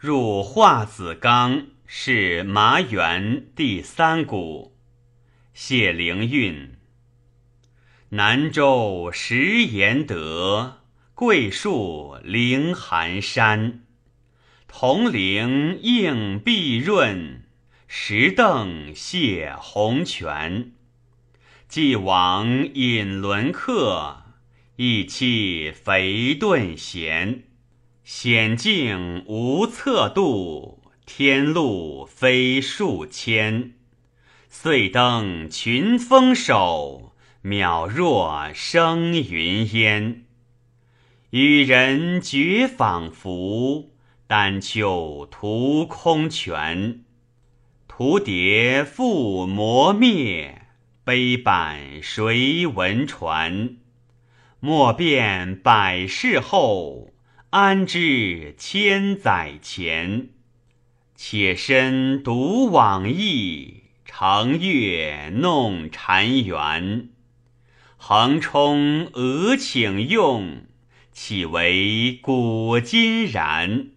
入化子冈，是麻园第三谷。谢灵运。南州石岩德，桂树凌寒山。铜铃映碧润，石凳泻红泉。既往引轮客，一气肥顿闲。险境无测度，天路非数千。遂登群峰首，渺若生云烟。与人绝仿佛，丹丘图空泉。蝴蝶复磨灭，碑板谁闻传？莫辨百世后。安知千载前？且身独往忆，长月弄婵娟。横冲俄请用，岂为古今然？